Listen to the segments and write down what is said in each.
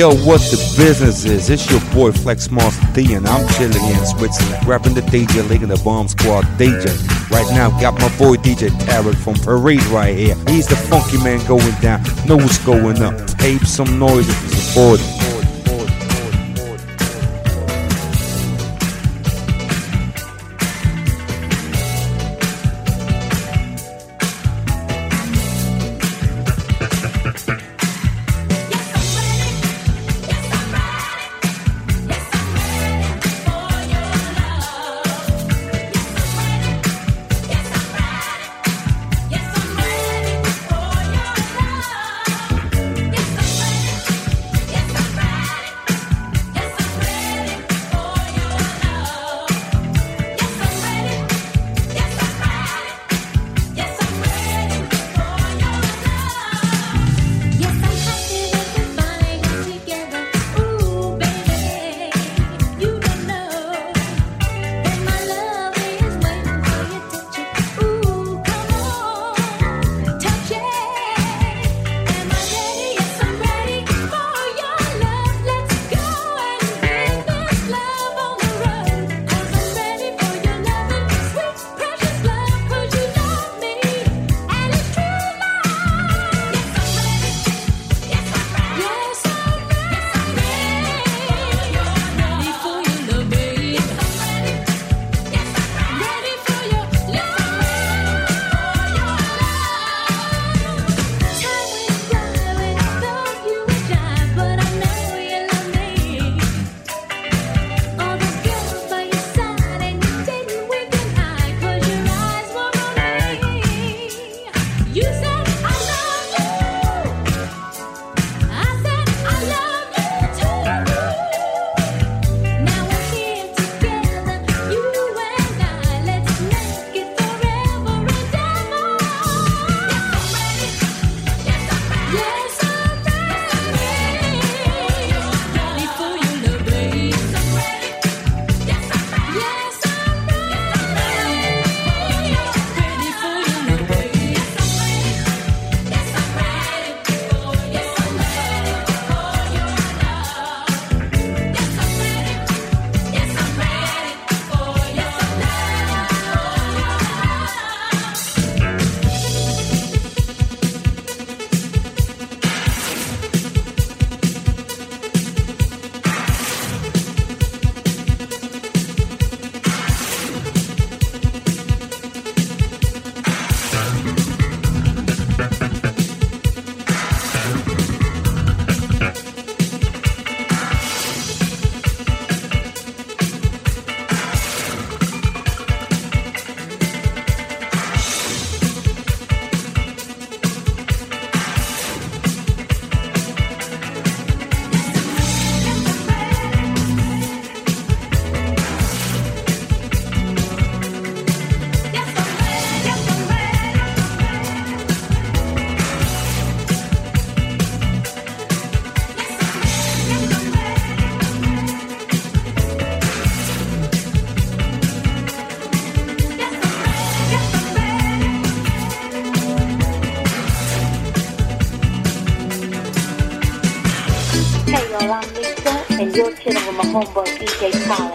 Yo, what the business is? It's your boy Flex Master D, and I'm chilling in Switzerland, rapping the DJ, league the Bomb Squad DJ. Right now, got my boy DJ Tarek from Paris right here. He's the funky man going down, know what's going up. Tape some noise if you support it. 恐怖，比较吵。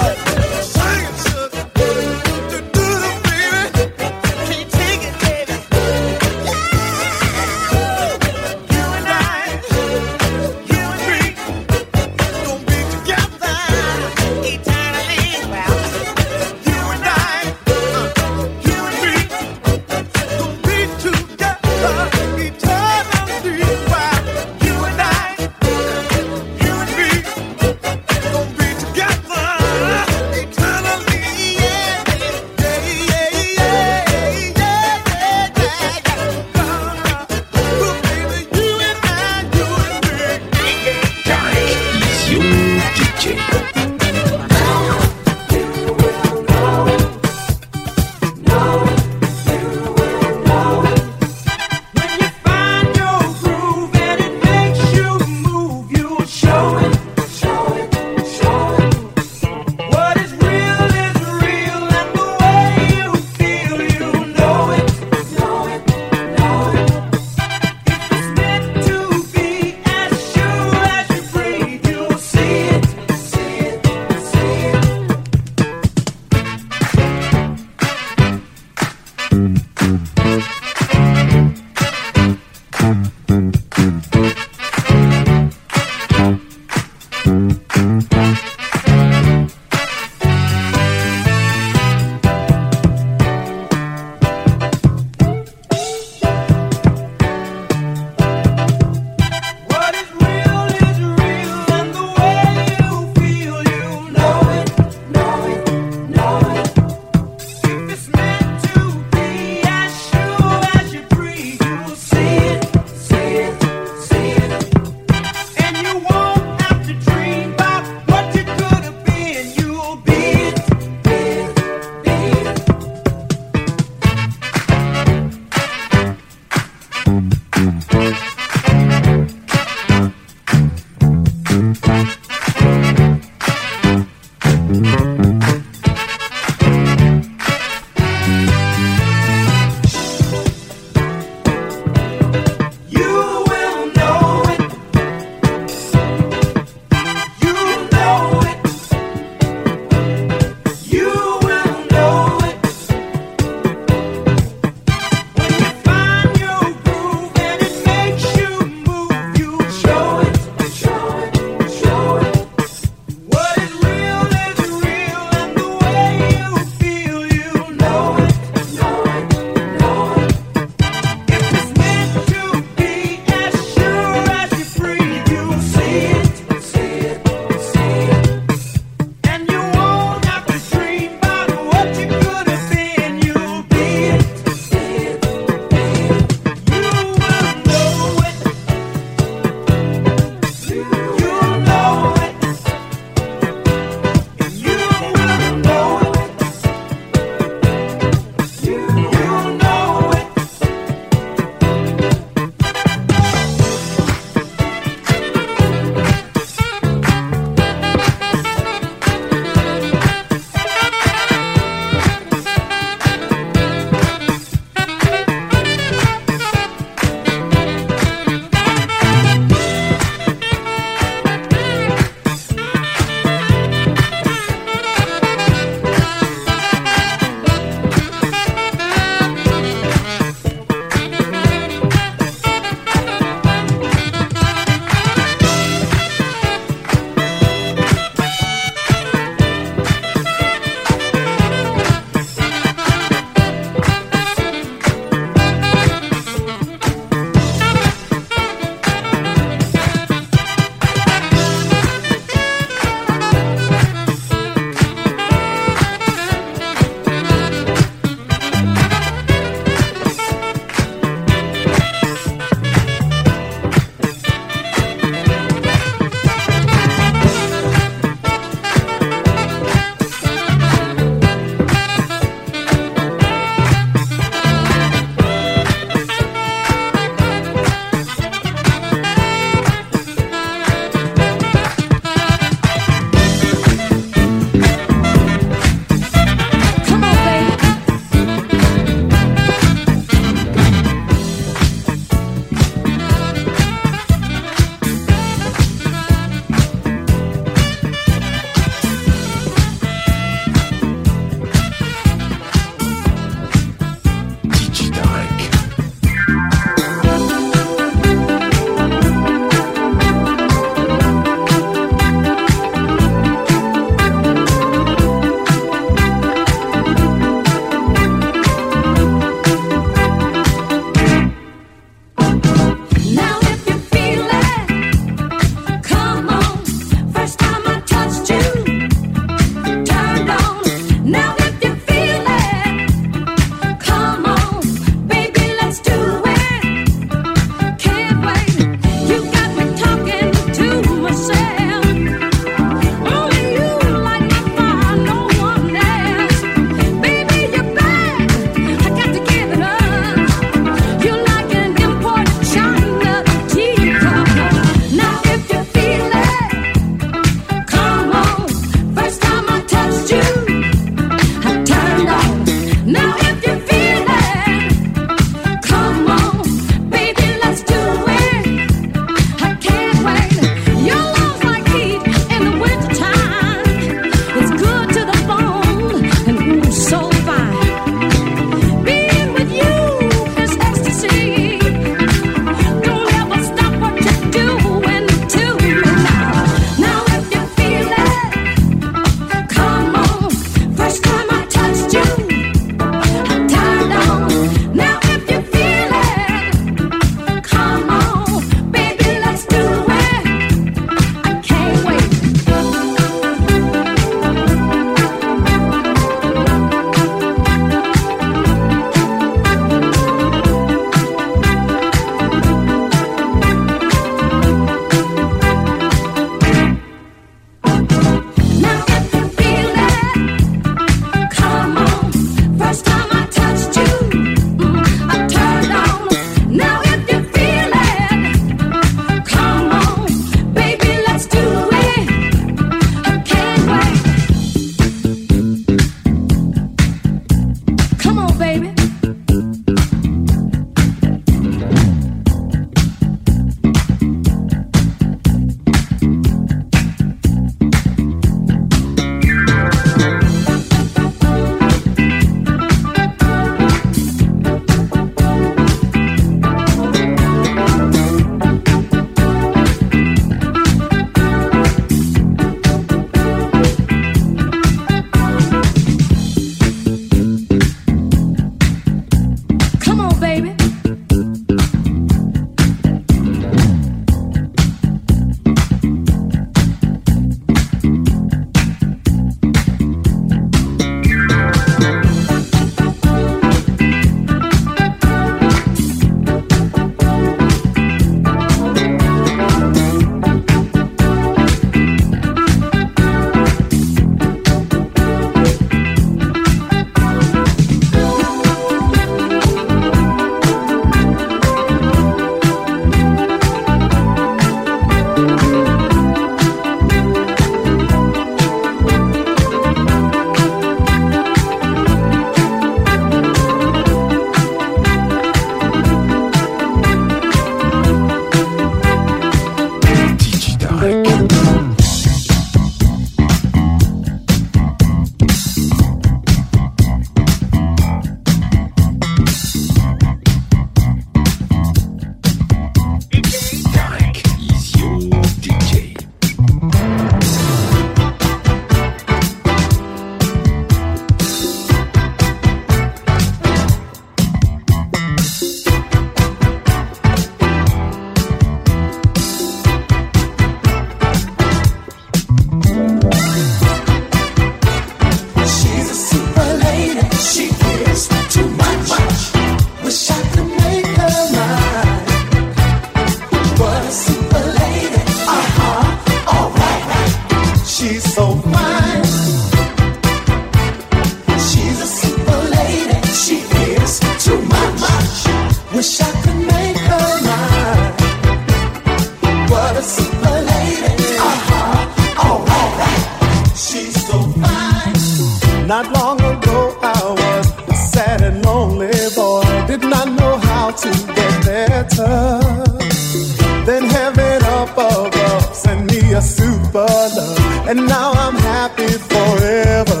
and now I'm happy forever.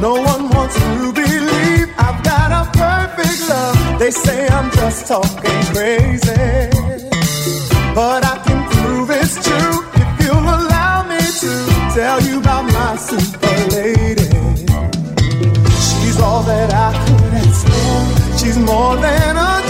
No one wants to believe I've got a perfect love. They say I'm just talking crazy, but I can prove it's true if you'll allow me to tell you about my super lady. She's all that I could ask for. She's more than a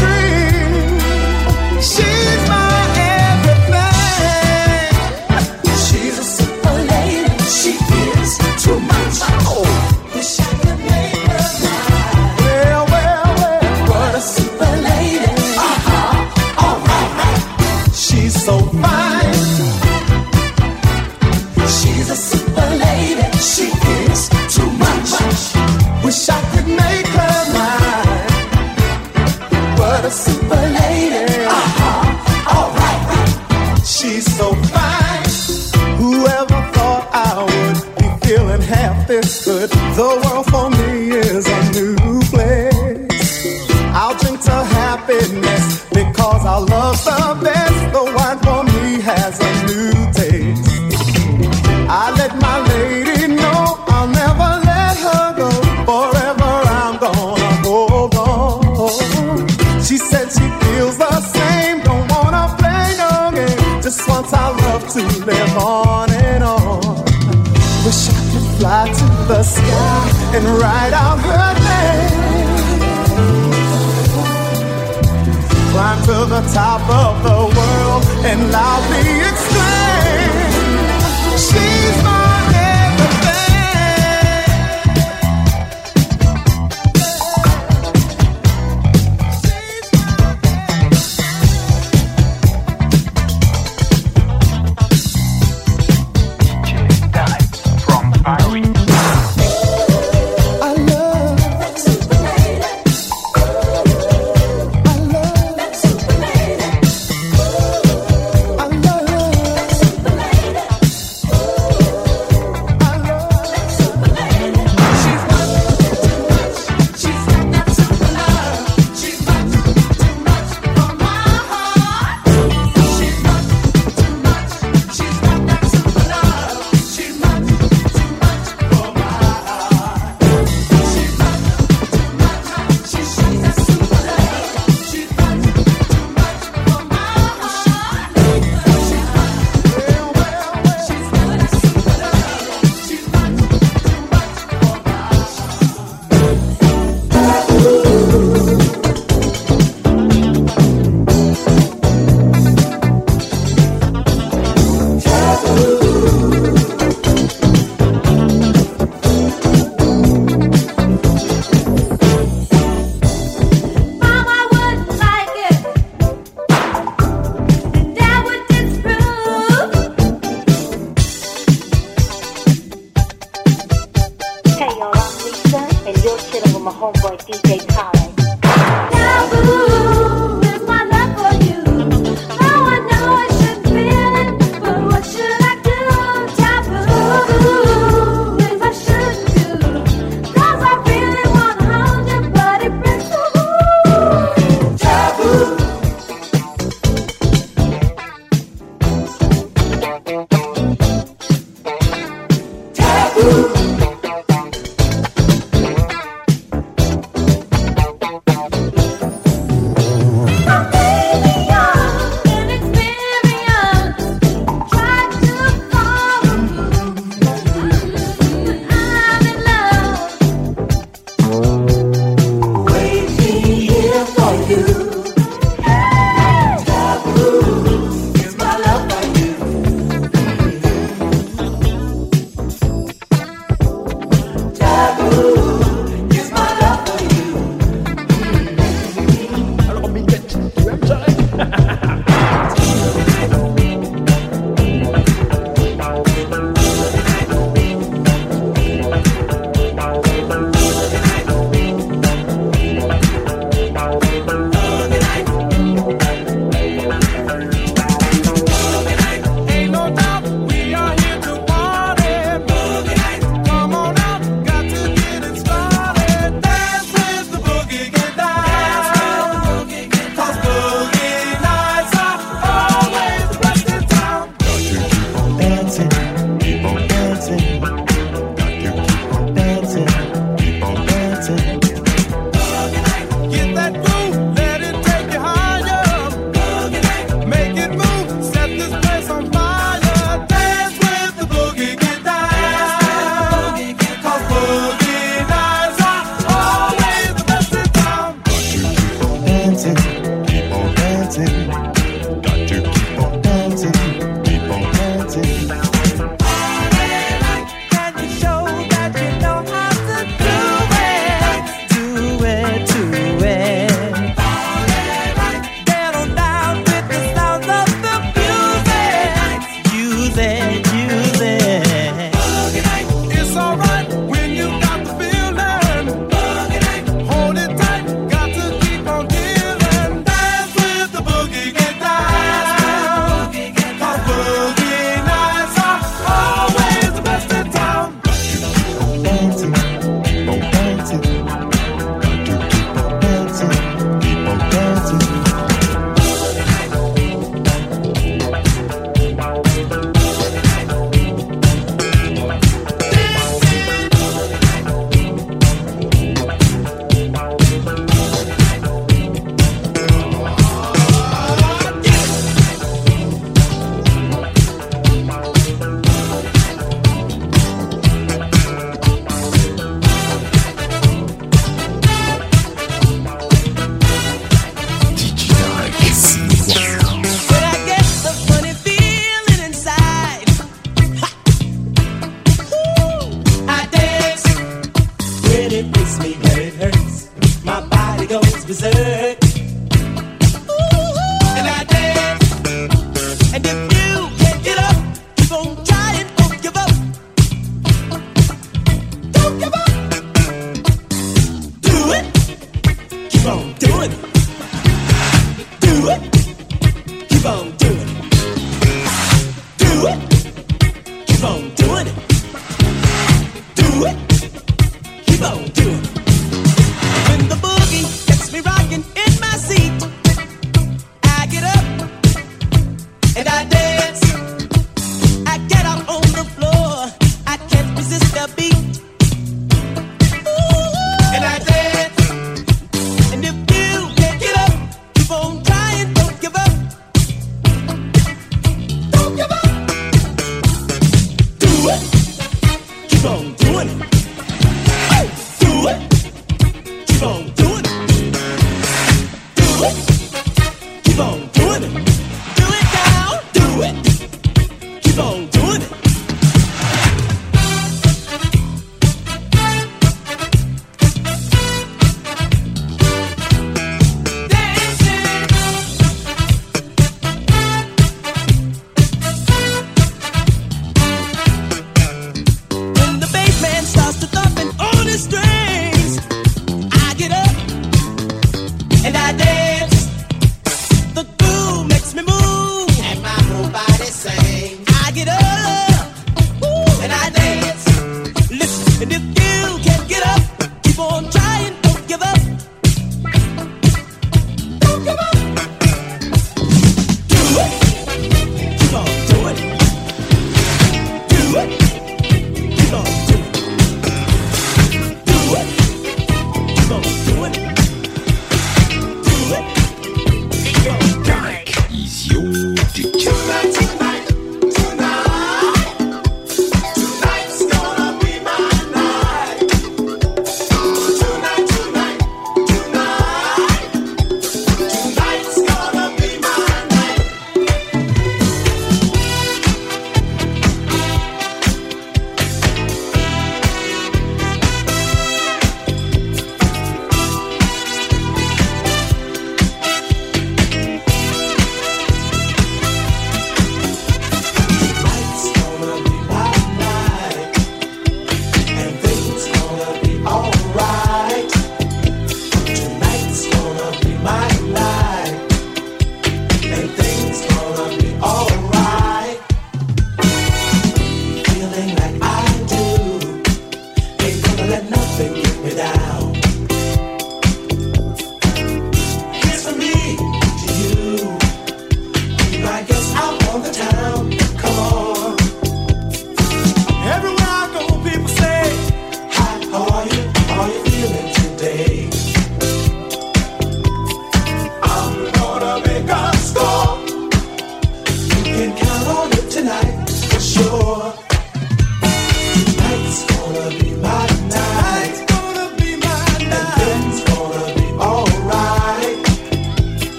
and write out her name. Climb to the top of the world and loudly dancing, keep on dancing. On doing it.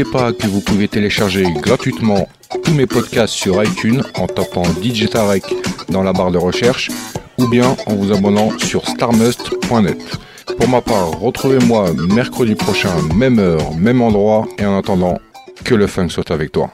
N'oubliez pas que vous pouvez télécharger gratuitement tous mes podcasts sur iTunes en tapant DJ dans la barre de recherche ou bien en vous abonnant sur starmust.net. Pour ma part, retrouvez-moi mercredi prochain, même heure, même endroit, et en attendant, que le funk soit avec toi.